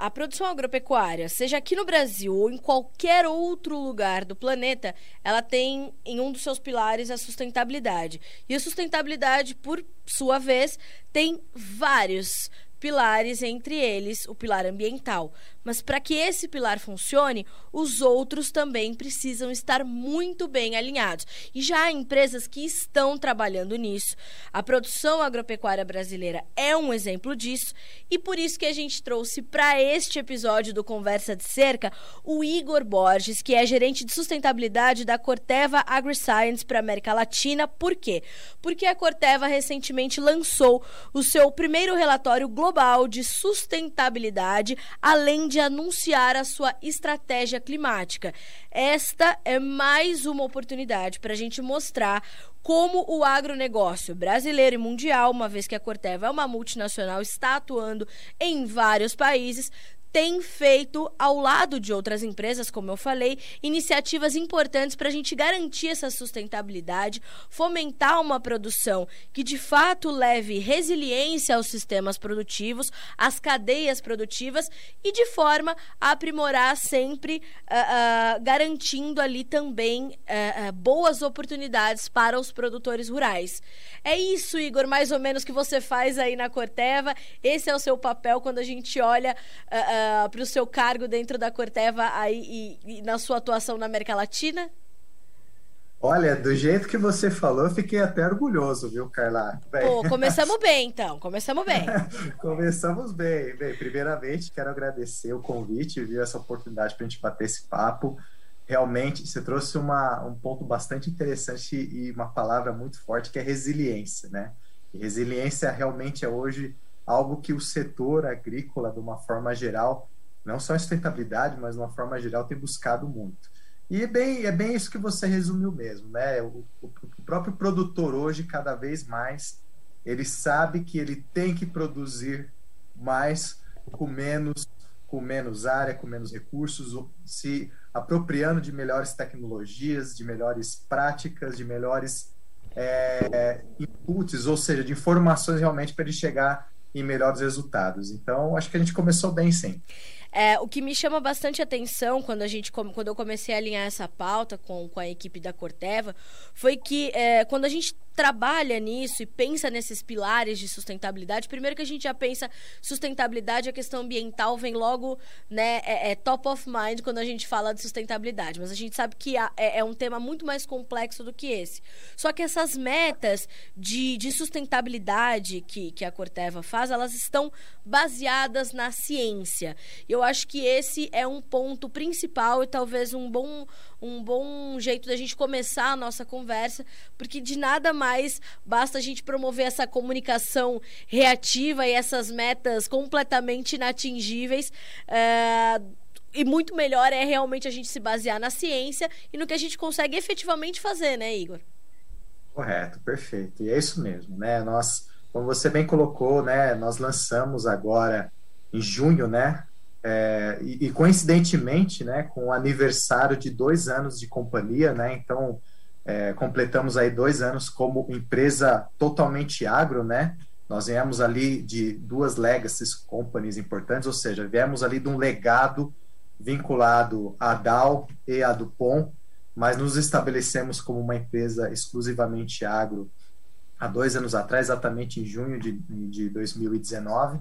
a produção agropecuária, seja aqui no Brasil ou em qualquer outro lugar do planeta, ela tem em um dos seus pilares a sustentabilidade. E a sustentabilidade, por sua vez, tem vários pilares, entre eles o pilar ambiental. Mas para que esse pilar funcione, os outros também precisam estar muito bem alinhados. E já há empresas que estão trabalhando nisso. A produção agropecuária brasileira é um exemplo disso, e por isso que a gente trouxe para este episódio do Conversa de Cerca o Igor Borges, que é gerente de sustentabilidade da Corteva AgriScience para América Latina. Por quê? Porque a Corteva recentemente lançou o seu primeiro relatório global de sustentabilidade, além de anunciar a sua estratégia climática. Esta é mais uma oportunidade para a gente mostrar como o agronegócio brasileiro e mundial, uma vez que a Corteva é uma multinacional, está atuando em vários países, tem feito, ao lado de outras empresas, como eu falei, iniciativas importantes para a gente garantir essa sustentabilidade, fomentar uma produção que de fato leve resiliência aos sistemas produtivos, às cadeias produtivas e de forma a aprimorar sempre, uh, uh, garantindo ali também uh, boas oportunidades para os produtores rurais. É isso, Igor, mais ou menos que você faz aí na Corteva. Esse é o seu papel quando a gente olha uh, para o seu cargo dentro da Corteva aí, e, e na sua atuação na América Latina? Olha, do jeito que você falou, eu fiquei até orgulhoso, viu, Carla? Bem... Pô, começamos bem, então. Começamos bem. começamos bem. Bem, primeiramente, quero agradecer o convite, viu, essa oportunidade para a gente bater esse papo. Realmente, você trouxe uma, um ponto bastante interessante e uma palavra muito forte, que é resiliência, né? E resiliência realmente é hoje algo que o setor agrícola, de uma forma geral, não só a sustentabilidade, mas de uma forma geral, tem buscado muito. E é bem, é bem isso que você resumiu mesmo, né? O, o, o próprio produtor hoje, cada vez mais, ele sabe que ele tem que produzir mais com menos, com menos área, com menos recursos, se apropriando de melhores tecnologias, de melhores práticas, de melhores é, inputs, ou seja, de informações realmente para ele chegar em melhores resultados. Então, acho que a gente começou bem, sim. É, o que me chama bastante atenção quando, a gente, quando eu comecei a alinhar essa pauta com, com a equipe da Corteva foi que é, quando a gente trabalha nisso e pensa nesses pilares de sustentabilidade, primeiro que a gente já pensa sustentabilidade, a questão ambiental vem logo, né, é, é top of mind quando a gente fala de sustentabilidade, mas a gente sabe que é, é, um tema muito mais complexo do que esse. Só que essas metas de, de sustentabilidade que, que a Corteva faz, elas estão baseadas na ciência. Eu acho que esse é um ponto principal e talvez um bom, um bom jeito da gente começar a nossa conversa, porque de nada mais basta a gente promover essa comunicação reativa e essas metas completamente inatingíveis. É, e muito melhor é realmente a gente se basear na ciência e no que a gente consegue efetivamente fazer, né, Igor? Correto, perfeito. E é isso mesmo, né? Nós, como você bem colocou, né, nós lançamos agora em junho, né, é, e, e, coincidentemente, né, com o aniversário de dois anos de companhia, né, então é, completamos aí dois anos como empresa totalmente agro, né, nós viemos ali de duas legacy companies importantes, ou seja, viemos ali de um legado vinculado à Dow e à Dupont, mas nos estabelecemos como uma empresa exclusivamente agro há dois anos atrás, exatamente em junho de, de 2019,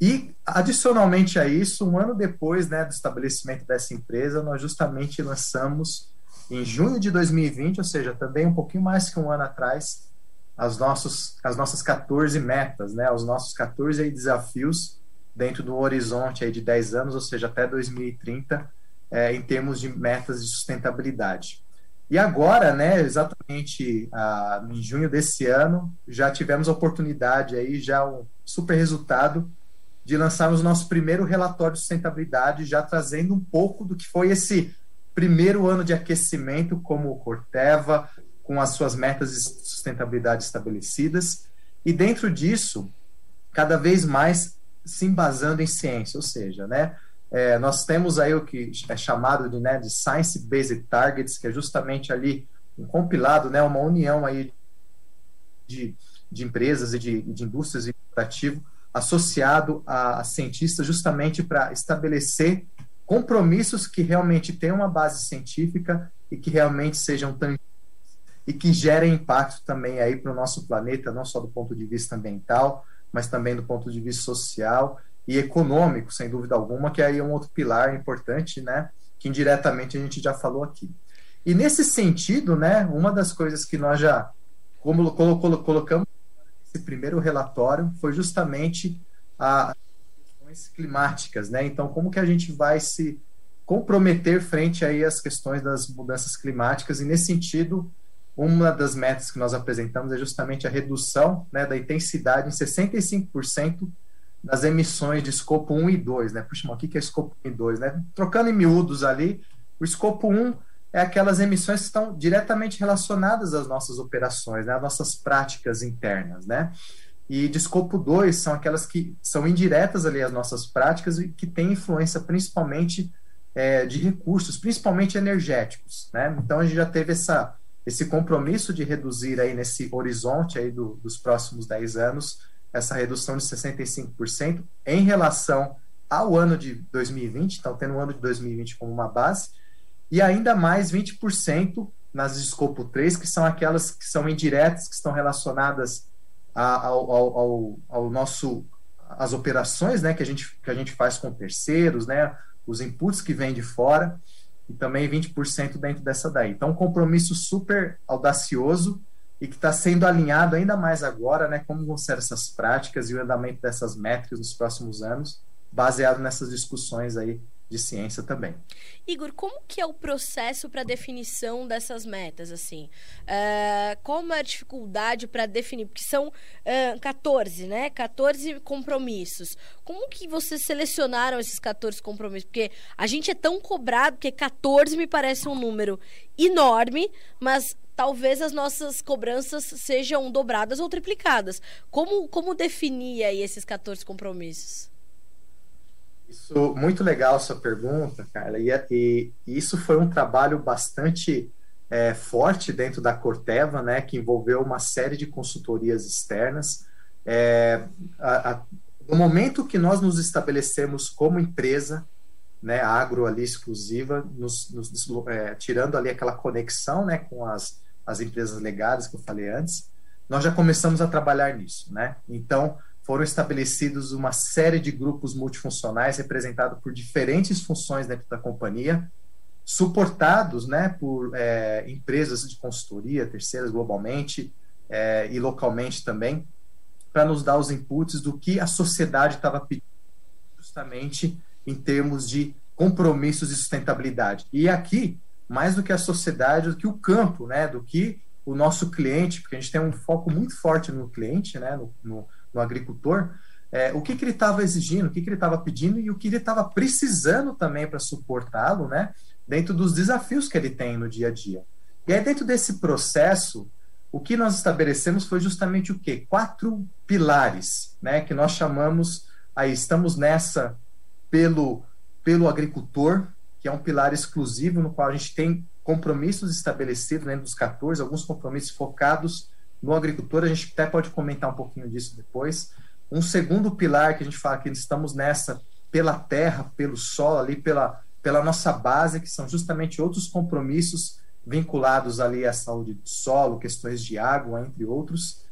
e, adicionalmente a isso, um ano depois né, do estabelecimento dessa empresa, nós justamente lançamos, em junho de 2020, ou seja, também um pouquinho mais que um ano atrás, as, nossos, as nossas 14 metas, né, os nossos 14 desafios dentro do horizonte aí de 10 anos, ou seja, até 2030, é, em termos de metas de sustentabilidade. E agora, né, exatamente ah, em junho desse ano, já tivemos a oportunidade aí, já um super resultado de lançarmos o nosso primeiro relatório de sustentabilidade, já trazendo um pouco do que foi esse primeiro ano de aquecimento como Corteva, com as suas metas de sustentabilidade estabelecidas, e dentro disso, cada vez mais se embasando em ciência, ou seja, né, é, nós temos aí o que é chamado de, né, de Science Based Targets, que é justamente ali um compilado, né, uma união aí de, de empresas e de, de indústrias e ativo associado a, a cientistas justamente para estabelecer compromissos que realmente tenham uma base científica e que realmente sejam tangíveis e que gerem impacto também aí para o nosso planeta, não só do ponto de vista ambiental, mas também do ponto de vista social e econômico, sem dúvida alguma, que aí é um outro pilar importante, né, que indiretamente a gente já falou aqui. E nesse sentido, né, uma das coisas que nós já como colocamos nesse primeiro relatório foi justamente as questões climáticas, né? Então, como que a gente vai se comprometer frente aí às questões das mudanças climáticas e nesse sentido uma das metas que nós apresentamos é justamente a redução né, da intensidade em 65% das emissões de escopo 1 e 2, né? Puxa, mas o que é escopo 1 e 2, né? Trocando em miúdos ali, o escopo 1 é aquelas emissões que estão diretamente relacionadas às nossas operações, né? Às nossas práticas internas, né? E de escopo 2 são aquelas que são indiretas ali às nossas práticas e que têm influência principalmente é, de recursos, principalmente energéticos, né? Então a gente já teve essa esse compromisso de reduzir aí nesse horizonte aí do, dos próximos 10 anos, essa redução de 65% em relação ao ano de 2020, então tendo o ano de 2020 como uma base, e ainda mais 20% nas escopo 3, que são aquelas que são indiretas, que estão relacionadas ao, ao, ao, ao nosso as operações né, que, a gente, que a gente faz com terceiros, né, os inputs que vêm de fora, e também 20% dentro dessa daí. Então, um compromisso super audacioso e que está sendo alinhado ainda mais agora, né? Como vão ser essas práticas e o andamento dessas métricas nos próximos anos, baseado nessas discussões aí de ciência também. Igor, como que é o processo para definição dessas metas, assim? Uh, qual é a dificuldade para definir? Porque são uh, 14, né? 14 compromissos. Como que vocês selecionaram esses 14 compromissos? Porque a gente é tão cobrado, que 14 me parece um número enorme, mas talvez as nossas cobranças sejam dobradas ou triplicadas. Como, como definir aí esses 14 compromissos? Isso, muito legal sua pergunta, Carla. E, e, isso foi um trabalho bastante é, forte dentro da Corteva, né, que envolveu uma série de consultorias externas. É, a, a, no momento que nós nos estabelecemos como empresa, né, agro ali exclusiva, nos, nos é, tirando ali aquela conexão, né, com as, as empresas legadas que eu falei antes, nós já começamos a trabalhar nisso, né? Então, foram estabelecidos uma série de grupos multifuncionais representados por diferentes funções dentro da companhia, suportados né, por é, empresas de consultoria, terceiras globalmente é, e localmente também, para nos dar os inputs do que a sociedade estava pedindo justamente em termos de compromissos de sustentabilidade. E aqui, mais do que a sociedade, do que o campo, né, do que o nosso cliente, porque a gente tem um foco muito forte no cliente, né, no, no no agricultor, é, o que, que ele estava exigindo, o que, que ele estava pedindo e o que ele estava precisando também para suportá-lo, né, dentro dos desafios que ele tem no dia a dia. E aí, dentro desse processo, o que nós estabelecemos foi justamente o quê? Quatro pilares, né, que nós chamamos, aí estamos nessa pelo, pelo agricultor, que é um pilar exclusivo no qual a gente tem compromissos estabelecidos dentro dos 14, alguns compromissos focados no agricultor, a gente até pode comentar um pouquinho disso depois. Um segundo pilar que a gente fala que estamos nessa pela terra, pelo solo, ali pela, pela nossa base, que são justamente outros compromissos vinculados ali à saúde do solo, questões de água, entre outros.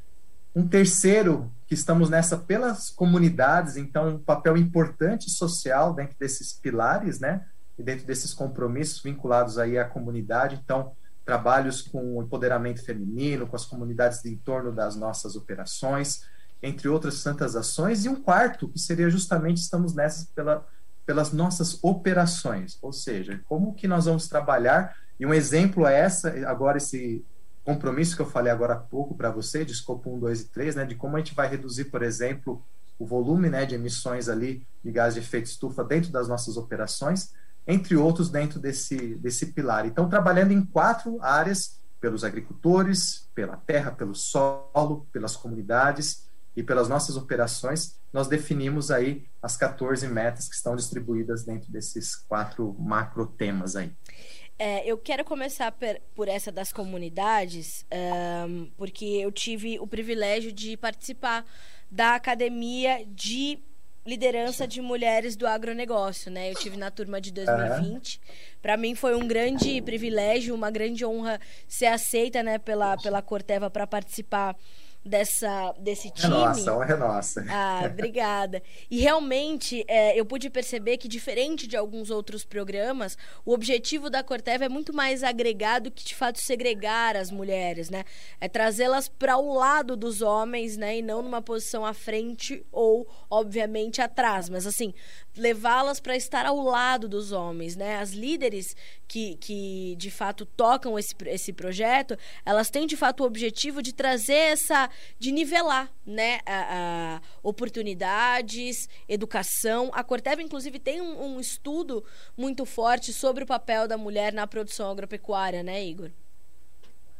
Um terceiro, que estamos nessa pelas comunidades, então um papel importante social dentro desses pilares, né? E dentro desses compromissos vinculados aí à comunidade. Então, trabalhos com empoderamento feminino, com as comunidades em torno das nossas operações, entre outras tantas ações, e um quarto, que seria justamente estamos nessas pela, pelas nossas operações, ou seja, como que nós vamos trabalhar, e um exemplo é essa, agora esse compromisso que eu falei agora há pouco para você, de escopo 1, 2 e 3, né, de como a gente vai reduzir, por exemplo, o volume né, de emissões ali de gás de efeito estufa dentro das nossas operações, entre outros dentro desse, desse pilar. Então, trabalhando em quatro áreas, pelos agricultores, pela terra, pelo solo, pelas comunidades e pelas nossas operações, nós definimos aí as 14 metas que estão distribuídas dentro desses quatro macro temas aí. É, eu quero começar per, por essa das comunidades, um, porque eu tive o privilégio de participar da academia de liderança de mulheres do agronegócio, né? Eu tive na turma de 2020. Para mim foi um grande privilégio, uma grande honra ser aceita, né, pela pela Corteva para participar dessa, desse time. É nossa, honra é nossa. Ah, obrigada. E realmente é, eu pude perceber que, diferente de alguns outros programas, o objetivo da Corteva é muito mais agregado que, de fato, segregar as mulheres, né? É trazê-las para o lado dos homens, né? E não numa posição à frente ou, obviamente, atrás. Mas, assim, levá-las para estar ao lado dos homens, né? As líderes que, que de fato tocam esse, esse projeto, elas têm de fato o objetivo de trazer essa, de nivelar, né? A, a oportunidades, educação. A Corteva, inclusive, tem um, um, estudo muito forte sobre o papel da mulher na produção agropecuária, né, Igor?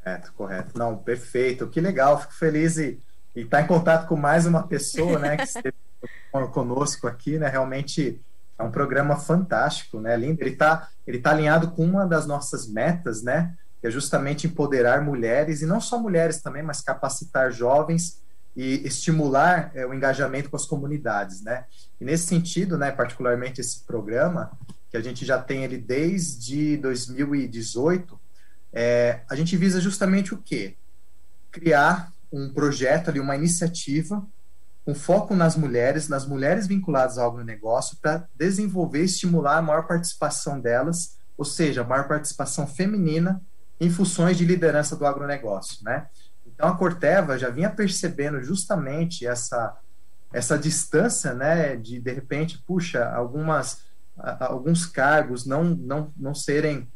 Correto, correto. Não, perfeito. Que legal, fico feliz e estar tá em contato com mais uma pessoa, né, que esteve conosco aqui, né? Realmente é um programa fantástico, né? Lindo. Ele está ele tá alinhado com uma das nossas metas, né? Que é justamente empoderar mulheres e não só mulheres também, mas capacitar jovens e estimular é, o engajamento com as comunidades, né? E nesse sentido, né, particularmente esse programa que a gente já tem ele desde 2018, é, a gente visa justamente o quê? Criar um projeto ali, uma iniciativa com foco nas mulheres, nas mulheres vinculadas ao agronegócio, para desenvolver e estimular a maior participação delas, ou seja, a maior participação feminina em funções de liderança do agronegócio, né? Então a Corteva já vinha percebendo justamente essa essa distância, né, de de repente, puxa, algumas alguns cargos não não não serem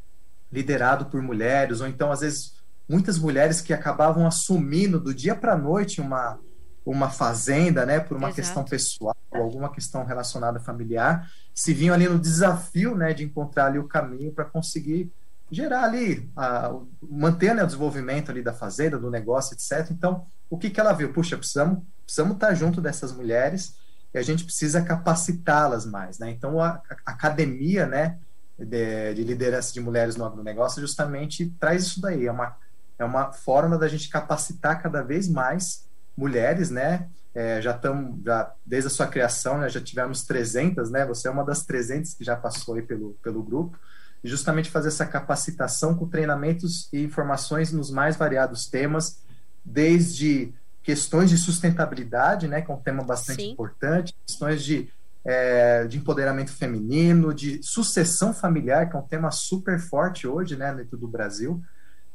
liderados por mulheres ou então às vezes muitas mulheres que acabavam assumindo do dia para a noite uma uma fazenda, né, por uma Exato. questão pessoal, alguma questão relacionada familiar, se vinham ali no desafio, né, de encontrar ali o caminho para conseguir gerar ali, a, manter né, o desenvolvimento ali da fazenda, do negócio, etc. Então, o que, que ela viu? Puxa, precisamos, precisamos estar junto dessas mulheres e a gente precisa capacitá-las mais, né? Então, a, a academia, né, de, de, liderança de mulheres no agronegócio justamente traz isso daí, é uma, é uma forma da gente capacitar cada vez mais mulheres, né? É, já estamos, já, desde a sua criação, né, já tivemos 300, né? Você é uma das 300 que já passou aí pelo, pelo grupo. Justamente fazer essa capacitação com treinamentos e informações nos mais variados temas, desde questões de sustentabilidade, né, que é um tema bastante Sim. importante, questões de, é, de empoderamento feminino, de sucessão familiar, que é um tema super forte hoje, né, dentro do Brasil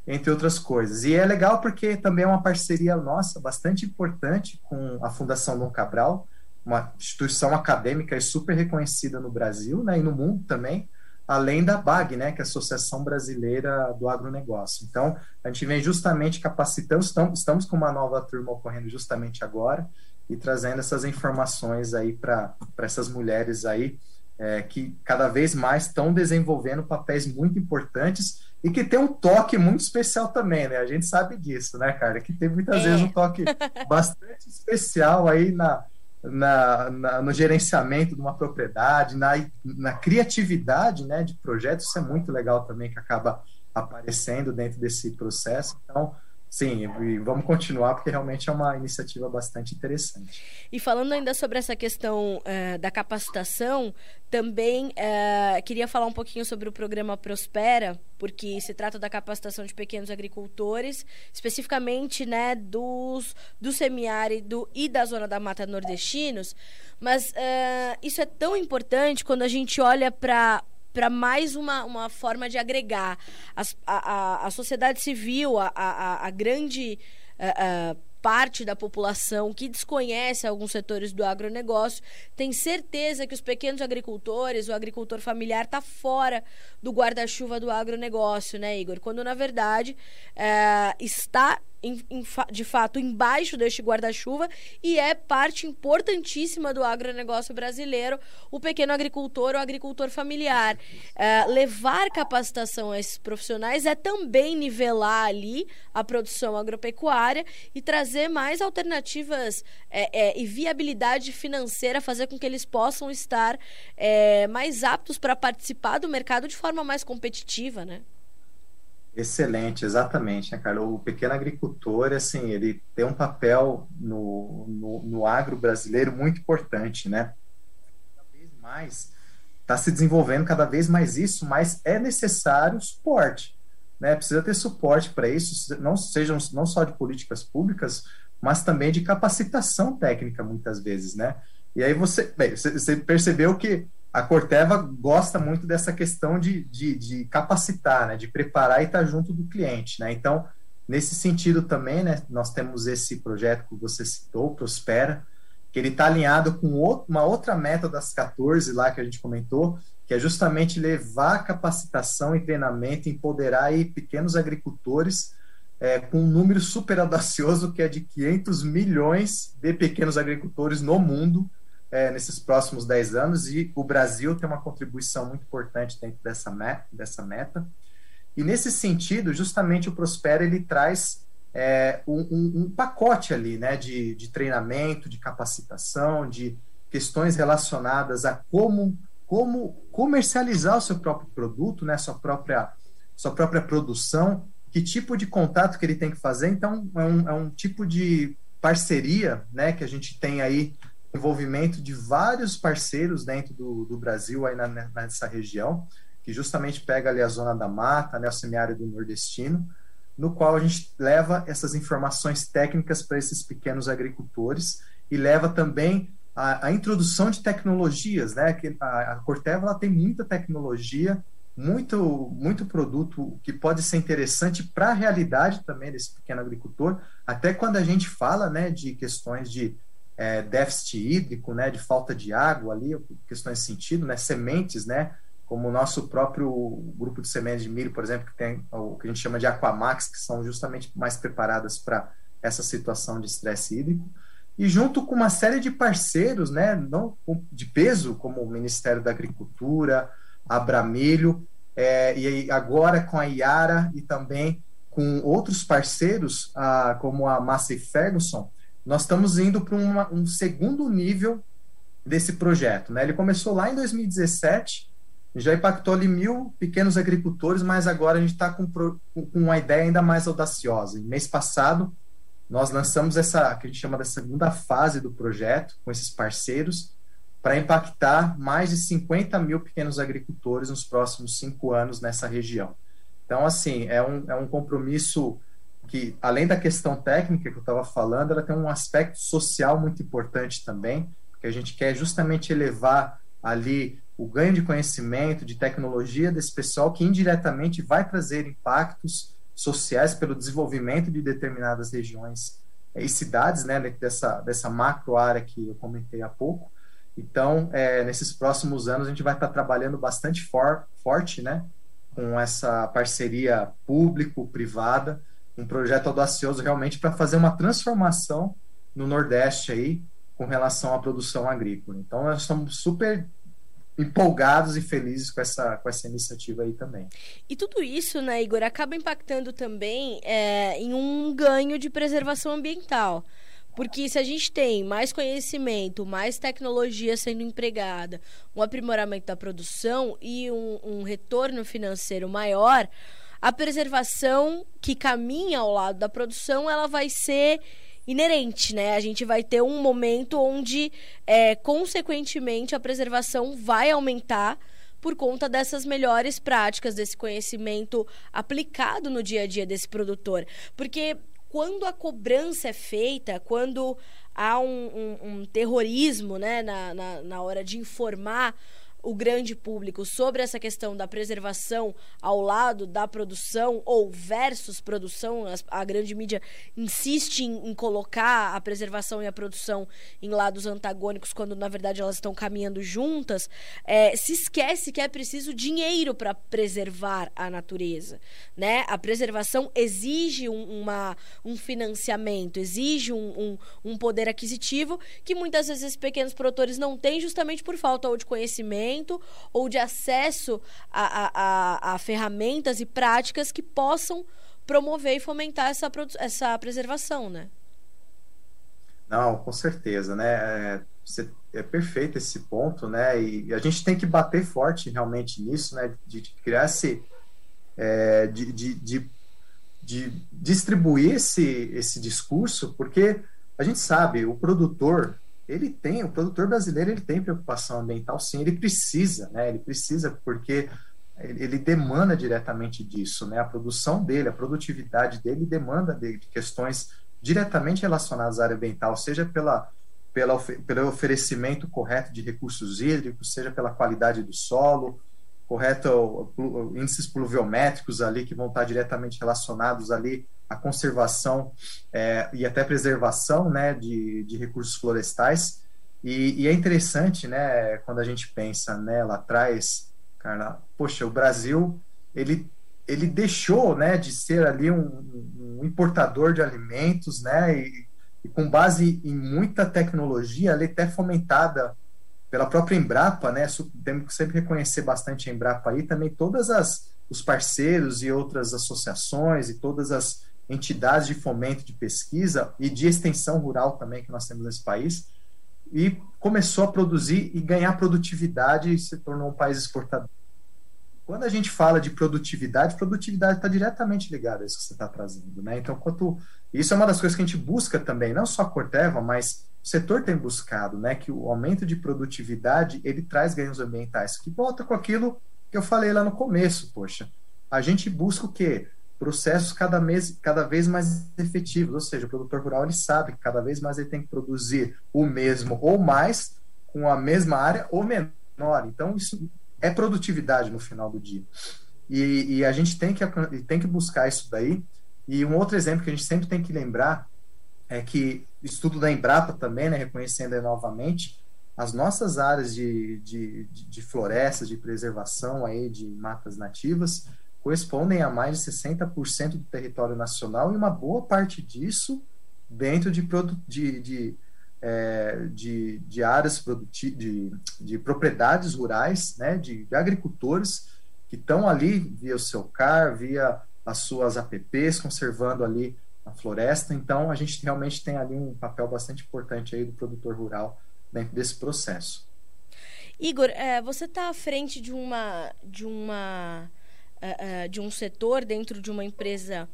entre outras coisas. E é legal porque também é uma parceria nossa bastante importante com a Fundação Dom Cabral, uma instituição acadêmica e super reconhecida no Brasil né, e no mundo também, além da BAG, né, que é a Associação Brasileira do Agronegócio. Então, a gente vem justamente capacitando, estamos, com uma nova turma ocorrendo justamente agora e trazendo essas informações aí para essas mulheres aí é, que cada vez mais estão desenvolvendo papéis muito importantes e que tem um toque muito especial também, né? A gente sabe disso, né, cara? Que tem muitas é. vezes um toque bastante especial aí na, na, na, no gerenciamento de uma propriedade, na, na criatividade né, de projetos, isso é muito legal também que acaba aparecendo dentro desse processo. Então, Sim, e vamos continuar porque realmente é uma iniciativa bastante interessante. E falando ainda sobre essa questão uh, da capacitação, também uh, queria falar um pouquinho sobre o programa Prospera, porque se trata da capacitação de pequenos agricultores, especificamente né, dos, do semiárido e da zona da mata nordestinos. Mas uh, isso é tão importante quando a gente olha para para mais uma, uma forma de agregar. A, a, a sociedade civil, a, a, a grande a, parte da população que desconhece alguns setores do agronegócio tem certeza que os pequenos agricultores, o agricultor familiar, está fora do guarda-chuva do agronegócio, né, Igor? Quando, na verdade, é, está em, em, de fato embaixo deste guarda-chuva e é parte importantíssima do agronegócio brasileiro, o pequeno agricultor ou agricultor familiar. É, levar capacitação a esses profissionais é também nivelar ali a produção agropecuária e trazer mais alternativas é, é, e viabilidade financeira, fazer com que eles possam estar é, mais aptos para participar do mercado de forma mais competitiva, né? Excelente, exatamente, né, Carlos? O pequeno agricultor, assim, ele tem um papel no, no, no agro brasileiro muito importante, né? Cada vez mais está se desenvolvendo cada vez mais isso, mas é necessário suporte, né? Precisa ter suporte para isso, não sejam não só de políticas públicas, mas também de capacitação técnica, muitas vezes, né? E aí você, bem, você percebeu que a Corteva gosta muito dessa questão de, de, de capacitar, né, de preparar e estar junto do cliente. Né? Então, nesse sentido também, né, nós temos esse projeto que você citou, Prospera, que ele está alinhado com outro, uma outra meta das 14 lá que a gente comentou, que é justamente levar capacitação e treinamento, empoderar aí pequenos agricultores é, com um número super audacioso que é de 500 milhões de pequenos agricultores no mundo, é, nesses próximos 10 anos e o Brasil tem uma contribuição muito importante dentro dessa meta. Dessa meta. E nesse sentido, justamente o Prospera ele traz é, um, um, pacote ali né, de, de treinamento, de capacitação, de questões relacionadas a como, como comercializar o seu próprio produto, né, sua, própria, sua própria produção, que tipo de contato que ele tem que fazer. Então, é um, é um tipo de parceria né, que a gente tem aí envolvimento de vários parceiros dentro do, do Brasil, aí na, nessa região, que justamente pega ali a zona da mata, né, o semiárido nordestino, no qual a gente leva essas informações técnicas para esses pequenos agricultores e leva também a, a introdução de tecnologias, né? Que a, a Corteva ela tem muita tecnologia, muito muito produto que pode ser interessante para a realidade também desse pequeno agricultor, até quando a gente fala, né, de questões de é, déficit hídrico, né, de falta de água ali, questões de sentido, né, sementes, né, como o nosso próprio grupo de sementes de milho, por exemplo, que tem o que a gente chama de Aquamax, que são justamente mais preparadas para essa situação de estresse hídrico, e junto com uma série de parceiros, né, não de peso, como o Ministério da Agricultura, Abramilho, é, e agora com a Iara e também com outros parceiros, ah, como a Massey Ferguson, nós estamos indo para um segundo nível desse projeto. Né? Ele começou lá em 2017, já impactou ali mil pequenos agricultores, mas agora a gente está com, com uma ideia ainda mais audaciosa. Em mês passado, nós lançamos essa, que a gente chama da segunda fase do projeto, com esses parceiros, para impactar mais de 50 mil pequenos agricultores nos próximos cinco anos nessa região. Então, assim, é um, é um compromisso que, além da questão técnica que eu estava falando, ela tem um aspecto social muito importante também, porque a gente quer justamente elevar ali o ganho de conhecimento, de tecnologia desse pessoal que indiretamente vai trazer impactos sociais pelo desenvolvimento de determinadas regiões e cidades, né, dessa, dessa macro área que eu comentei há pouco. Então, é, nesses próximos anos, a gente vai estar trabalhando bastante for, forte, né, com essa parceria público-privada, um projeto audacioso realmente para fazer uma transformação no Nordeste aí com relação à produção agrícola. Então, nós estamos super empolgados e felizes com essa, com essa iniciativa aí também. E tudo isso, né, Igor, acaba impactando também é, em um ganho de preservação ambiental. Porque se a gente tem mais conhecimento, mais tecnologia sendo empregada, um aprimoramento da produção e um, um retorno financeiro maior, a preservação que caminha ao lado da produção, ela vai ser inerente, né? A gente vai ter um momento onde, é, consequentemente, a preservação vai aumentar por conta dessas melhores práticas, desse conhecimento aplicado no dia a dia desse produtor. Porque quando a cobrança é feita, quando há um, um, um terrorismo né, na, na, na hora de informar o grande público sobre essa questão da preservação ao lado da produção ou versus produção. A, grande mídia insiste em, em, colocar a preservação e a produção em lados antagônicos, quando na verdade elas estão caminhando juntas. É, se esquece que é preciso dinheiro para preservar a natureza. Né? A preservação exige um, uma, um financiamento, exige um, um, um poder aquisitivo que muitas vezes pequenos produtores não têm, justamente por falta ou de conhecimento conhecimento ou de acesso a, a, a, a ferramentas e práticas que possam promover e fomentar essa, essa preservação, né? Não, com certeza, né? É, é perfeito esse ponto, né? E a gente tem que bater forte realmente nisso, né? De, de criar esse, é, de, de, de, de, distribuir esse, esse discurso, porque a gente sabe, o produtor, ele tem, o produtor brasileiro, ele tem preocupação ambiental, sim, ele precisa, né? Ele precisa, porque ele demanda diretamente disso, né? A produção dele, a produtividade dele demanda de questões diretamente relacionadas à área ambiental, seja pela, pela, pelo oferecimento correto de recursos hídricos, seja pela qualidade do solo, correto índices pluviométricos ali que vão estar diretamente relacionados ali à conservação é, e até preservação, né, de, de recursos florestais. E, e, é interessante, né, quando a gente pensa, né, lá atrás, cara, poxa, o Brasil, ele ele deixou, né, de ser ali um, um importador de alimentos, né, e, e, com base em muita tecnologia, ali até fomentada pela própria Embrapa, né, temos que sempre reconhecer bastante a Embrapa aí, também todas as os parceiros e outras associações e todas as entidades de fomento de pesquisa e de extensão rural também que nós temos nesse país, e começou a produzir e ganhar produtividade e se tornou um país exportador. Quando a gente fala de produtividade, produtividade está diretamente ligada a isso que você está trazendo, né? Então, quanto isso é uma das coisas que a gente busca também, não só a Corteva, mas o setor tem buscado, né? Que o aumento de produtividade ele traz ganhos ambientais, que volta com aquilo que eu falei lá no começo, poxa. A gente busca o quê? Processos cada, mês, cada vez mais efetivos, ou seja, o produtor rural ele sabe que cada vez mais ele tem que produzir o mesmo ou mais com a mesma área ou menor. Então, isso é produtividade no final do dia. E, e, a gente tem que, tem que buscar isso daí. E um outro exemplo que a gente sempre tem que lembrar é que estudo da Embrapa também, né, reconhecendo novamente, as nossas áreas de, de, de, florestas, de preservação aí de matas nativas, correspondem a mais de 60% do território nacional e uma boa parte disso dentro de, de, de é, de, de áreas de, de propriedades rurais, né, de, de agricultores que estão ali via o seu CAR, via as suas APPs, conservando ali a floresta. Então, a gente realmente tem ali um papel bastante importante aí do produtor rural dentro desse processo. Igor, é, você está à frente de uma de uma uh, uh, de um setor dentro de uma empresa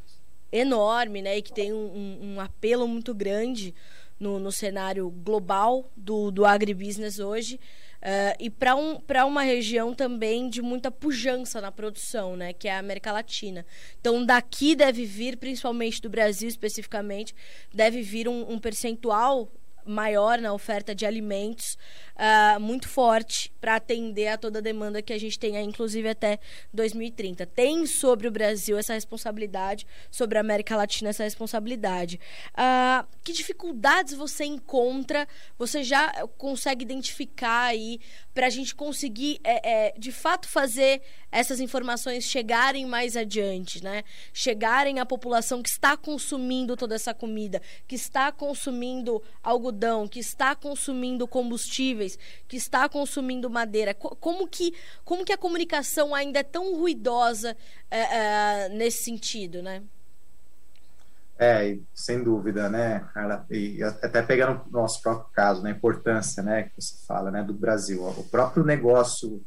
enorme, né, e que tem um, um, um apelo muito grande no, no cenário global do, do agribusiness hoje. Uh, e para um, uma região também de muita pujança na produção, né, que é a América Latina. Então, daqui deve vir, principalmente do Brasil especificamente, deve vir um, um percentual maior na oferta de alimentos, uh, muito forte para atender a toda a demanda que a gente tem, inclusive até 2030. Tem sobre o Brasil essa responsabilidade, sobre a América Latina essa responsabilidade. Uh, que dificuldades você encontra? Você já consegue identificar aí para a gente conseguir, é, é, de fato, fazer essas informações chegarem mais adiante, né? Chegarem à população que está consumindo toda essa comida, que está consumindo algodão, que está consumindo combustíveis, que está consumindo madeira. Como que, como que a comunicação ainda é tão ruidosa é, é, nesse sentido, né? É, sem dúvida, né, Carla? E até pegando o nosso próprio caso, né, a importância, né, que você fala, né, do Brasil. O próprio negócio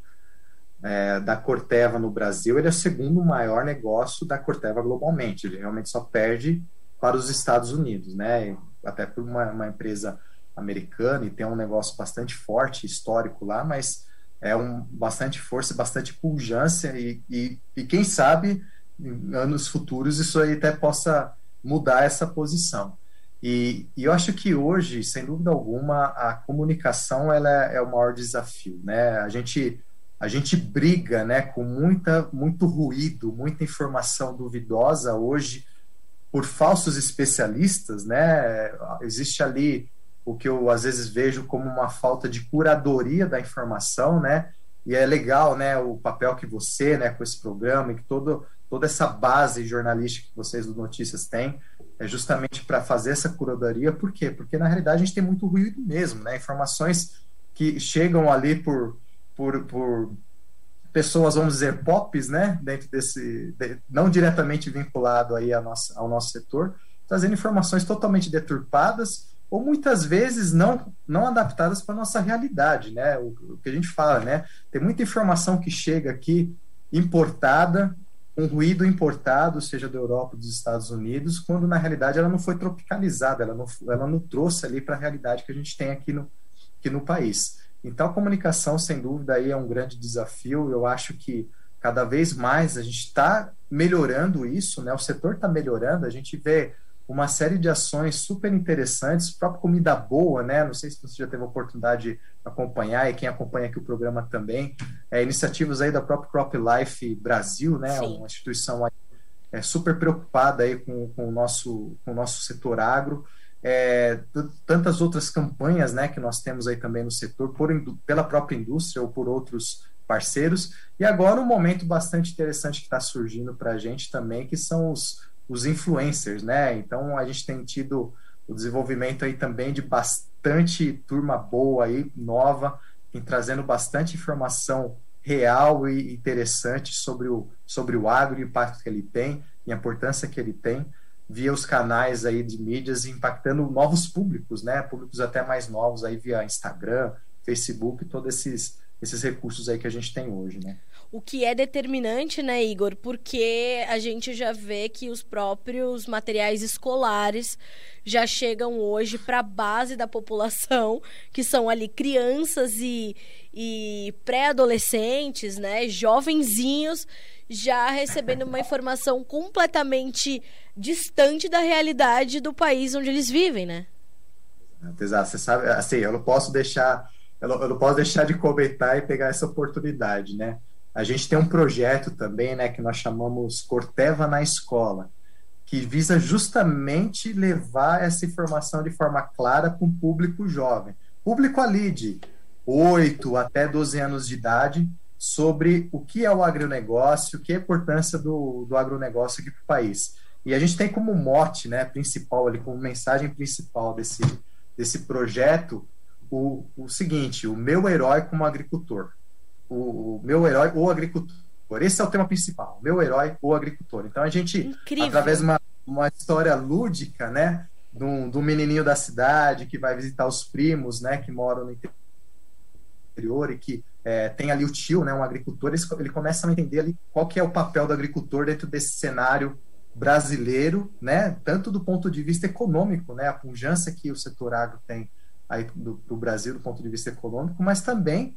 é, da Corteva no Brasil, ele é o segundo maior negócio da Corteva globalmente. Ele realmente só perde para os Estados Unidos, né? Até por uma, uma empresa americana e tem um negócio bastante forte, histórico lá, mas é um bastante força, bastante pujança e, e, e quem sabe em anos futuros isso aí até possa mudar essa posição. E, e, eu acho que hoje, sem dúvida alguma, a comunicação ela é, é, o maior desafio, né? A gente a gente briga, né, com muita muito ruído, muita informação duvidosa hoje por falsos especialistas, né? Existe ali o que eu às vezes vejo como uma falta de curadoria da informação, né? E é legal, né, o papel que você, né, com esse programa e que todo toda essa base jornalística que vocês do Notícias têm, é justamente para fazer essa curadoria. Por quê? Porque na realidade a gente tem muito ruído mesmo, né? Informações que chegam ali por, por, por pessoas, vamos dizer, pops, né? Dentro desse, de, não diretamente vinculado aí a nossa, ao nosso setor, trazendo informações totalmente deturpadas ou muitas vezes não não adaptadas para nossa realidade, né? O, o, que a gente fala, né? Tem muita informação que chega aqui importada um ruído importado, seja da Europa dos Estados Unidos, quando na realidade ela não foi tropicalizada, ela não, ela não trouxe ali para a realidade que a gente tem aqui no, aqui no país. Então, a comunicação, sem dúvida, aí é um grande desafio. Eu acho que cada vez mais a gente está melhorando isso, né? O setor está melhorando, a gente vê uma série de ações super interessantes, própria comida boa, né? Não sei se você já teve a oportunidade de acompanhar e quem acompanha aqui o programa também, é, iniciativas aí da própria Crop Life Brasil, né? Sim. Uma instituição aí, é, super preocupada aí com, com, o nosso, com o nosso setor agro. É, tantas outras campanhas, né, que nós temos aí também no setor, por, pela própria indústria ou por outros parceiros. E agora um momento bastante interessante que está surgindo para a gente também, que são os, os influencers, né? Então a gente tem tido o desenvolvimento aí também de bastante turma boa aí, nova, em trazendo bastante informação real e interessante sobre o, sobre o agro o impacto que ele tem e a importância que ele tem via os canais aí de mídias impactando novos públicos, né? Públicos até mais novos aí via Instagram, Facebook, todos esses esses recursos aí que a gente tem hoje, né? O que é determinante, né, Igor? Porque a gente já vê que os próprios materiais escolares já chegam hoje para a base da população, que são ali crianças e, e pré-adolescentes, né, jovenzinhos, já recebendo uma informação completamente distante da realidade do país onde eles vivem, né? Exato. Você sabe, assim, eu não posso deixar eu não, posso deixar de comentar e pegar essa oportunidade, né? A gente tem um projeto também, né, que nós chamamos Corteva na Escola, que visa justamente levar essa informação de forma clara para um público jovem, público ali de 8 até 12 anos de idade, sobre o que é o agronegócio, o que é a importância do, do agronegócio aqui para o país. E a gente tem como mote né, principal, ali, como mensagem principal desse, desse projeto, o, o seguinte: o meu herói como agricultor. O, o meu herói, o agricultor. Esse é o tema principal. Meu herói, o agricultor. Então a gente, Incrível. através de uma, uma história lúdica, né? Do, do menininho da cidade que vai visitar os primos, né? Que moram no interior e que é, tem ali o tio, né? Um agricultor. Ele, ele começa a entender ali qual que é o papel do agricultor dentro desse cenário brasileiro, né? Tanto do ponto de vista econômico, né? A pujança que o setor agro tem aí do, do Brasil do ponto de vista econômico, mas também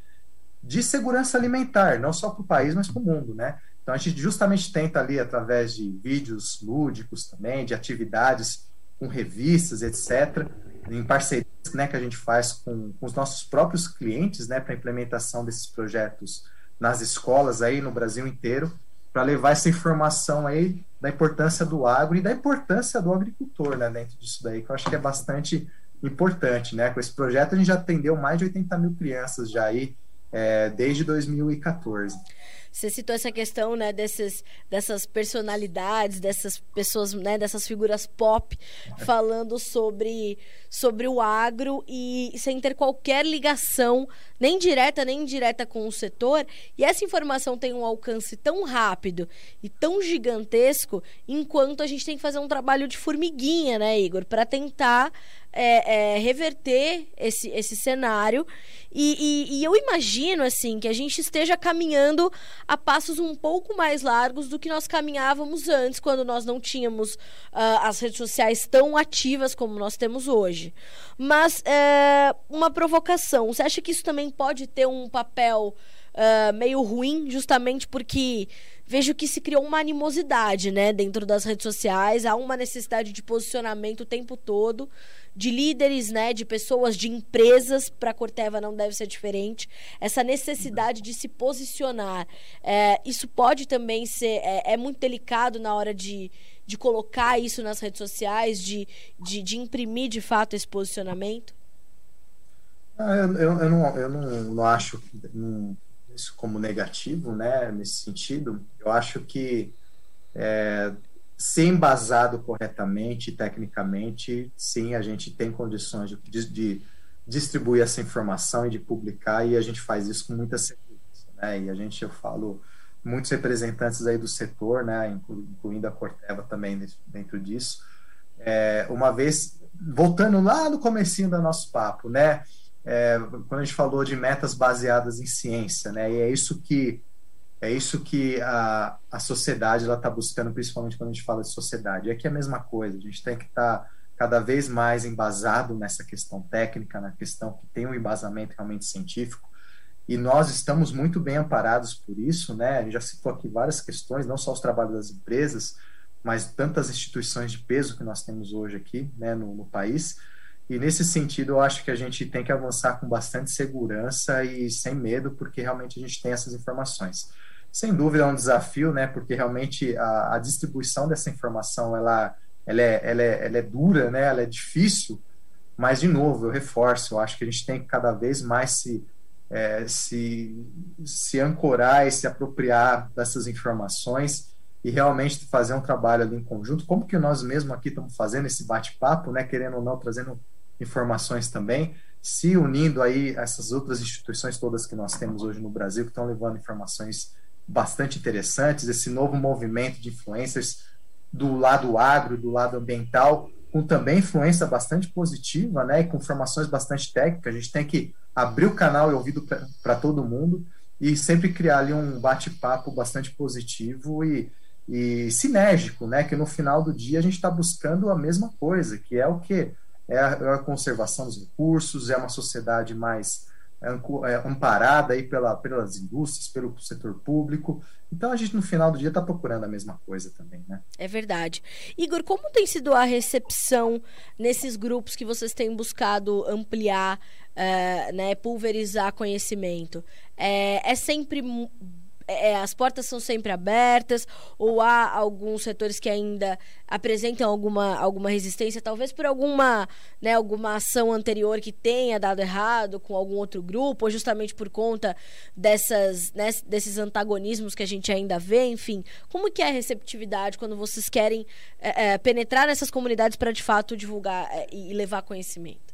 de segurança alimentar, não só para o país, mas para o mundo, né? Então a gente justamente tenta ali através de vídeos lúdicos também, de atividades com revistas, etc, em parcerias, né, que a gente faz com, com os nossos próprios clientes, né, para implementação desses projetos nas escolas aí no Brasil inteiro, para levar essa informação aí da importância do agro e da importância do agricultor, né, dentro disso daí, que eu acho que é bastante importante, né? Com esse projeto a gente já atendeu mais de 80 mil crianças já aí é, desde 2014. Você citou essa questão, né, desses, dessas personalidades, dessas pessoas, né, dessas figuras pop falando sobre, sobre o agro e sem ter qualquer ligação, nem direta nem indireta com o setor. E essa informação tem um alcance tão rápido e tão gigantesco, enquanto a gente tem que fazer um trabalho de formiguinha, né, Igor, para tentar é, é, reverter esse, esse cenário. E, e, e, eu imagino, assim, que a gente esteja caminhando a passos um pouco mais largos do que nós caminhávamos antes, quando nós não tínhamos uh, as redes sociais tão ativas como nós temos hoje. Mas, é, uma provocação, você acha que isso também pode ter um papel uh, meio ruim, justamente porque vejo que se criou uma animosidade, né, dentro das redes sociais, há uma necessidade de posicionamento o tempo todo, de líderes, né, de pessoas, de empresas, para Corteva não deve ser diferente, essa necessidade de se posicionar, é, isso pode também ser, é, é, muito delicado na hora de, de colocar isso nas redes sociais, de, de, de imprimir de fato esse posicionamento? Ah, eu, eu, eu, não, eu não, não acho, não, isso como negativo, né, nesse sentido. Eu acho que é, ser embasado corretamente, tecnicamente, sim, a gente tem condições de, de, de, distribuir essa informação e de publicar, e a gente faz isso com muita segurança, né, e a gente, eu falo, muitos representantes aí do setor, né, incluindo a Corteva também dentro disso, é, uma vez, voltando lá no comecinho do nosso papo, né, é, quando a gente falou de metas baseadas em ciência, né? E é isso que é isso que a, a sociedade está buscando, principalmente quando a gente fala de sociedade. É que é a mesma coisa, a gente tem que estar tá cada vez mais embasado nessa questão técnica, na questão que tem um embasamento realmente científico, e nós estamos muito bem amparados por isso, né? A gente já citou aqui várias questões, não só os trabalhos das empresas, mas tantas instituições de peso que nós temos hoje aqui, né, no, no país. E nesse sentido, eu acho que a gente tem que avançar com bastante segurança e sem medo, porque realmente a gente tem essas informações. Sem dúvida é um desafio, né? Porque realmente a, a distribuição dessa informação ela, ela, é, ela, é, ela é dura, né? Ela é difícil, mas de novo eu reforço, eu acho que a gente tem que cada vez mais se é, se, se ancorar e se apropriar dessas informações e realmente fazer um trabalho ali em conjunto, como que nós mesmos aqui estamos fazendo esse bate-papo, né, querendo ou não, trazendo informações também, se unindo aí essas outras instituições todas que nós temos hoje no Brasil, que estão levando informações bastante interessantes, esse novo movimento de influencers do lado agro, do lado ambiental, com também influência bastante positiva, né, e com informações bastante técnicas. A gente tem que abrir o canal e ouvido para todo mundo e sempre criar ali um bate-papo bastante positivo e, e sinérgico, né, que no final do dia a gente está buscando a mesma coisa, que é o que é a, é a conservação dos recursos, é uma sociedade mais é, é, amparada aí pela, pelas indústrias, pelo setor público. Então a gente no final do dia está procurando a mesma coisa também, né? É verdade. Igor, como tem sido a recepção nesses grupos que vocês têm buscado ampliar, uh, né, pulverizar conhecimento? É, é sempre é, as portas são sempre abertas ou há alguns setores que ainda apresentam alguma, alguma resistência, talvez por alguma, né, alguma ação anterior que tenha dado errado com algum outro grupo, ou justamente por conta dessas, né, desses antagonismos que a gente ainda vê, enfim. Como que é a receptividade quando vocês querem é, é, penetrar nessas comunidades para de fato divulgar é, e levar conhecimento?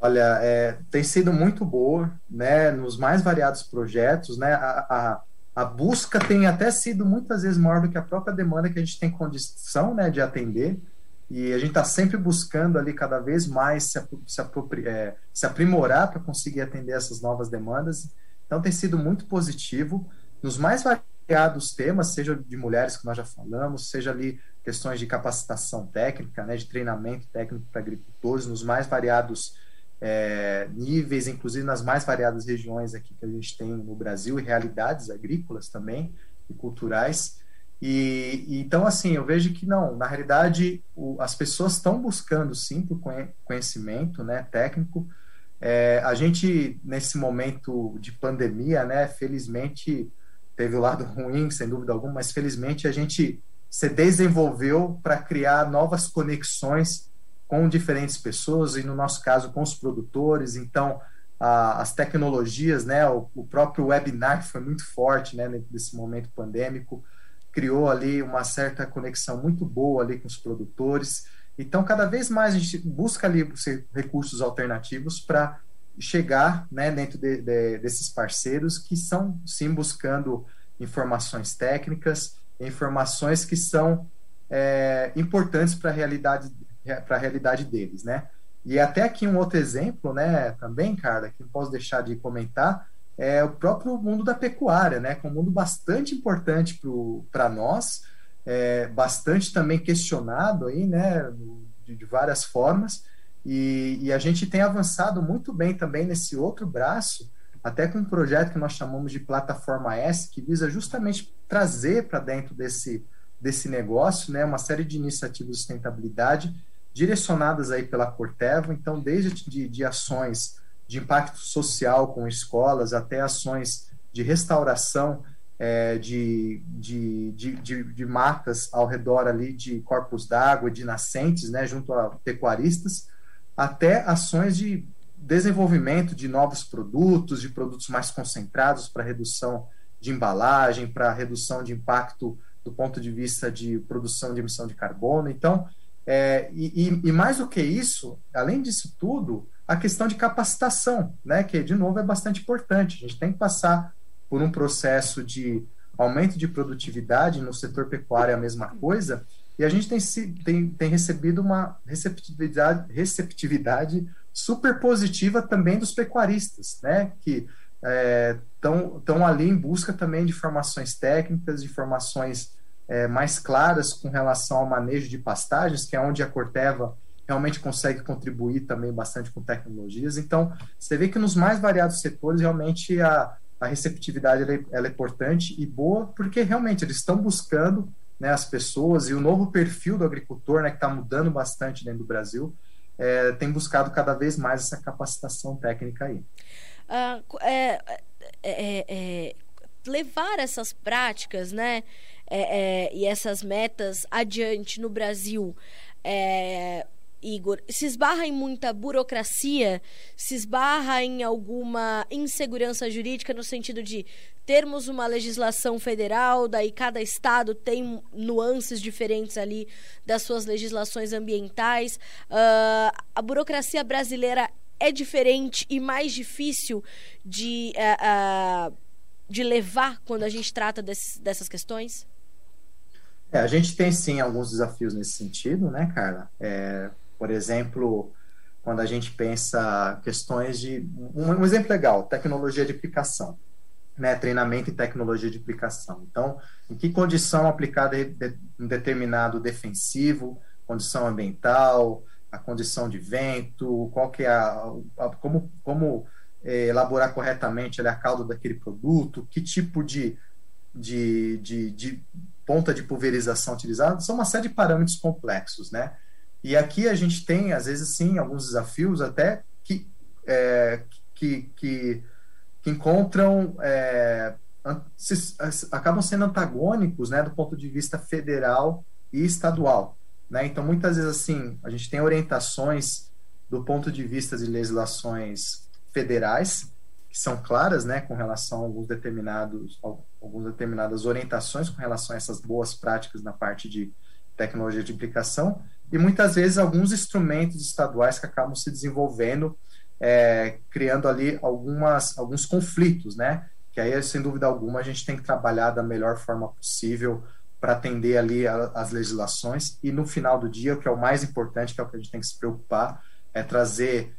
Olha, é, tem sido muito boa, né, nos mais variados projetos, né, a, a, a, busca tem até sido muitas vezes maior do que a própria demanda que a gente tem condição, né, de atender, e a gente está sempre buscando ali cada vez mais se, se, é, se aprimorar para conseguir atender essas novas demandas, então tem sido muito positivo, nos mais variados temas, seja de mulheres que nós já falamos, seja ali questões de capacitação técnica, né, de treinamento técnico para agricultores, nos mais variados é, níveis, inclusive nas mais variadas regiões aqui que a gente tem no Brasil e realidades agrícolas também e culturais. E, e então, assim, eu vejo que não, na realidade, o, as pessoas estão buscando sim por conhecimento né, técnico. É, a gente, nesse momento de pandemia, né, felizmente, teve o lado ruim, sem dúvida alguma, mas felizmente a gente se desenvolveu para criar novas conexões com diferentes pessoas e no nosso caso com os produtores. Então, a, as tecnologias, né, o, o, próprio webinar foi muito forte, né, nesse momento pandêmico, criou ali uma certa conexão muito boa ali com os produtores. Então, cada vez mais a gente busca ali recursos alternativos para chegar né, dentro de, de, desses parceiros que são sim buscando informações técnicas, informações que são é, importantes para a realidade para a realidade deles, né? E até aqui um outro exemplo, né, também, cara, que não posso deixar de comentar, é o próprio mundo da pecuária, né, que é um mundo bastante importante para nós, é, bastante também questionado aí, né, de, de várias formas, e, e, a gente tem avançado muito bem também nesse outro braço, até com um projeto que nós chamamos de Plataforma S, que visa justamente trazer para dentro desse, desse negócio, né, uma série de iniciativas de sustentabilidade, direcionadas aí pela Corteva, então desde de, de ações de impacto social com escolas até ações de restauração é, de, de, de, de, matas ao redor ali de corpos d'água, de nascentes, né, junto a pecuaristas, até ações de desenvolvimento de novos produtos, de produtos mais concentrados para redução de embalagem, para redução de impacto do ponto de vista de produção de emissão de carbono. Então, é, e, e, mais do que isso, além disso tudo, a questão de capacitação, né, que de novo é bastante importante. A gente tem que passar por um processo de aumento de produtividade no setor pecuário, é a mesma coisa, e a gente tem, tem, tem recebido uma receptividade, receptividade super positiva também dos pecuaristas, né, que estão é, ali em busca também de informações técnicas, de informações é, mais claras com relação ao manejo de pastagens, que é onde a Corteva realmente consegue contribuir também bastante com tecnologias. Então, você vê que nos mais variados setores, realmente a, a receptividade ela é, ela é importante e boa, porque realmente eles estão buscando né, as pessoas e o novo perfil do agricultor, né, que está mudando bastante dentro do Brasil, é, tem buscado cada vez mais essa capacitação técnica aí. Uh, é, é, levar essas práticas, né, e essas metas adiante no Brasil, Igor, se esbarra em muita burocracia, se esbarra em alguma insegurança jurídica no sentido de termos uma legislação federal, daí cada estado tem nuances diferentes ali das suas legislações ambientais. Uh, a burocracia brasileira é diferente e mais difícil de, uh, uh, de levar quando a gente trata desse, dessas questões? É, a gente tem sim alguns desafios nesse sentido, né, Carla? É, por exemplo, quando a gente pensa questões de. Um, um exemplo legal, tecnologia de aplicação. Né, treinamento em tecnologia de aplicação. Então, em que condição aplicar de, de, um determinado defensivo, condição ambiental, a condição de vento, qual que é a, a como, como é, elaborar corretamente a calda daquele produto, que tipo de, de, de, de ponta de pulverização utilizada, são uma série de parâmetros complexos, né? E aqui a gente tem, às vezes, sim, alguns desafios até que, é, que, que, que, encontram, é, se, acabam sendo antagônicos né, do ponto de vista federal e estadual. Né? Então, muitas vezes, assim, a gente tem orientações do ponto de vista de legislações federais, que são claras, né, com relação a alguns determinados, algumas determinadas orientações com relação a essas boas práticas na parte de tecnologia de aplicação, e muitas vezes alguns instrumentos estaduais que acabam se desenvolvendo, é, criando ali algumas, alguns conflitos, né? Que aí, sem dúvida alguma, a gente tem que trabalhar da melhor forma possível para atender ali a, as legislações e no final do dia, o que é o mais importante, que é o que a gente tem que se preocupar, é trazer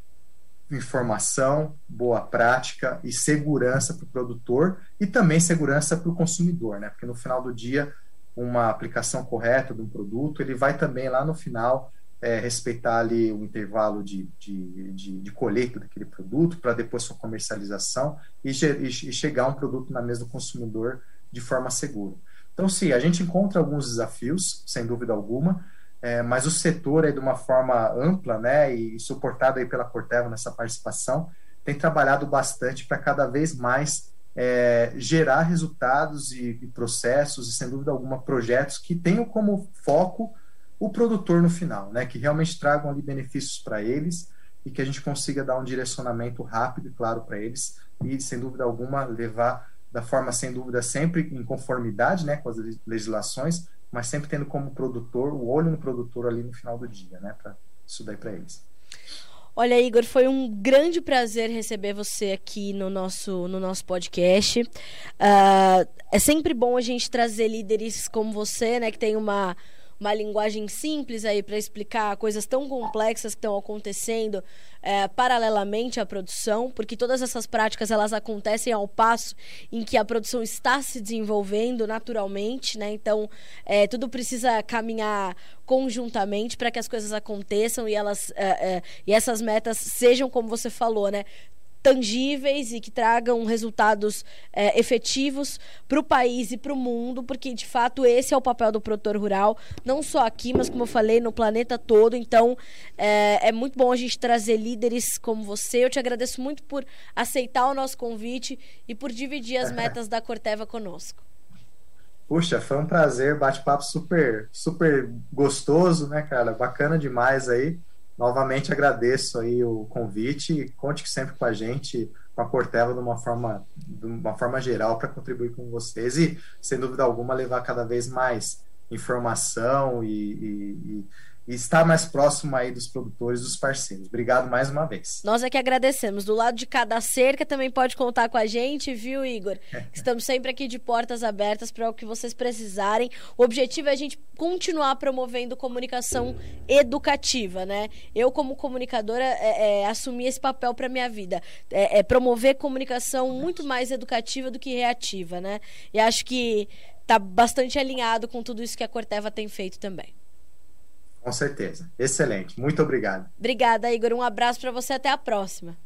informação, boa prática e segurança para o produtor e também segurança para o consumidor, né? Porque no final do dia uma aplicação correta de um produto, ele vai também lá no final é, respeitar ali o intervalo de, de, de, de colheita daquele produto para depois sua comercialização e, e, chegar um produto na mesa do consumidor de forma segura. Então, sim, a gente encontra alguns desafios, sem dúvida alguma, é, mas o setor aí de uma forma ampla, né, e suportado aí pela Corteva nessa participação, tem trabalhado bastante para cada vez mais é, gerar resultados e, e, processos e, sem dúvida alguma, projetos que tenham como foco o produtor no final, né? que realmente tragam ali benefícios para eles e que a gente consiga dar um direcionamento rápido e claro para eles e, sem dúvida alguma, levar da forma, sem dúvida, sempre em conformidade né, com as legislações, mas sempre tendo como produtor, o olho no produtor ali no final do dia, né, para isso daí para eles. Olha, Igor, foi um grande prazer receber você aqui no nosso, no nosso podcast. Uh, é sempre bom a gente trazer líderes como você, né, que tem uma uma linguagem simples aí para explicar coisas tão complexas que estão acontecendo é, paralelamente à produção, porque todas essas práticas elas acontecem ao passo em que a produção está se desenvolvendo naturalmente, né? Então é, tudo precisa caminhar conjuntamente para que as coisas aconteçam e elas é, é e essas metas sejam como você falou, né? Tangíveis e que tragam resultados é, efetivos para o país e para o mundo, porque de fato esse é o papel do produtor rural, não só aqui, mas como eu falei, no planeta todo. Então é, é muito bom a gente trazer líderes como você. Eu te agradeço muito por aceitar o nosso convite e por dividir as metas da Corteva conosco. Puxa, foi um prazer, bate-papo super, super gostoso, né, cara? Bacana demais aí. Novamente agradeço aí o convite. Conte sempre com a gente, com a Corteva, de uma forma, de uma forma geral, para contribuir com vocês e, sem dúvida alguma, levar cada vez mais informação e, e, e estar mais próximo aí dos produtores, dos parceiros. Obrigado mais uma vez. Nós é que agradecemos. Do lado de cada cerca também pode contar com a gente, viu, Igor? Estamos sempre aqui de portas abertas para o que vocês precisarem. O objetivo é a gente continuar promovendo comunicação educativa, né? Eu, como comunicadora, é, é, assumi esse papel para minha vida. É, é promover comunicação muito mais educativa do que reativa, né? E acho que está bastante alinhado com tudo isso que a Corteva tem feito também. Com certeza. Excelente. Muito obrigado. Obrigada, Igor. Um abraço para você. Até a próxima.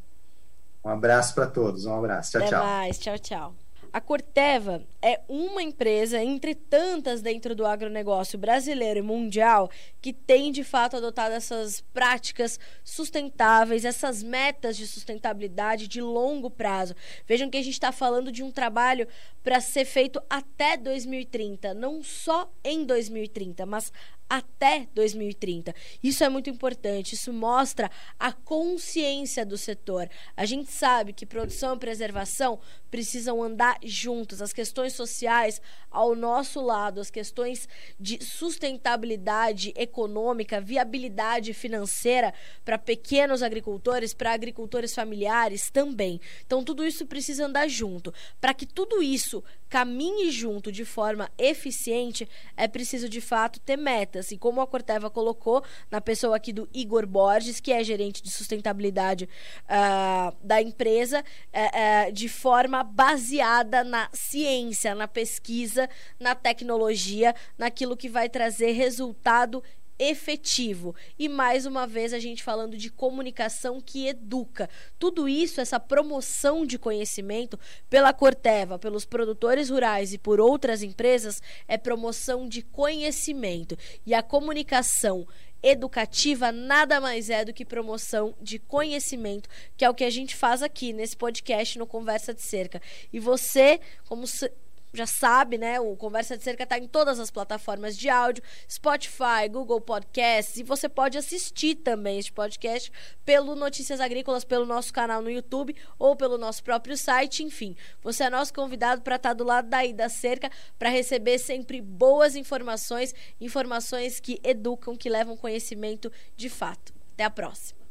Um abraço para todos. Um abraço. Tchau, Até tchau. mais. Tchau, tchau. A Corteva é uma empresa entre tantas dentro do agronegócio brasileiro e mundial que tem de fato adotado essas práticas sustentáveis, essas metas de sustentabilidade de longo prazo. Vejam que a gente está falando de um trabalho para ser feito até 2030, não só em 2030, mas até 2030. Isso é muito importante, isso mostra a consciência do setor. A gente sabe que produção e preservação precisam andar juntos, as questões sociais ao nosso lado, as questões de sustentabilidade econômica, viabilidade financeira para pequenos agricultores, para agricultores familiares também. Então tudo isso precisa andar junto. Para que tudo isso caminhe junto de forma eficiente, é preciso de fato ter metas. E como a Corteva colocou na pessoa aqui do Igor Borges, que é gerente de sustentabilidade uh, da empresa, uh, uh, de forma baseada na ciência, na pesquisa, na tecnologia, naquilo que vai trazer resultado efetivo. E mais uma vez a gente falando de comunicação que educa. Tudo isso, essa promoção de conhecimento pela Corteva, pelos produtores rurais e por outras empresas, é promoção de conhecimento. E a comunicação educativa nada mais é do que promoção de conhecimento, que é o que a gente faz aqui nesse podcast no Conversa de Cerca. E você, como já sabe, né? O Conversa de Cerca está em todas as plataformas de áudio, Spotify, Google Podcasts, e você pode assistir também este podcast pelo Notícias Agrícolas, pelo nosso canal no YouTube ou pelo nosso próprio site, enfim. Você é nosso convidado para estar tá do lado daí da cerca para receber sempre boas informações, informações que educam, que levam conhecimento de fato. Até a próxima.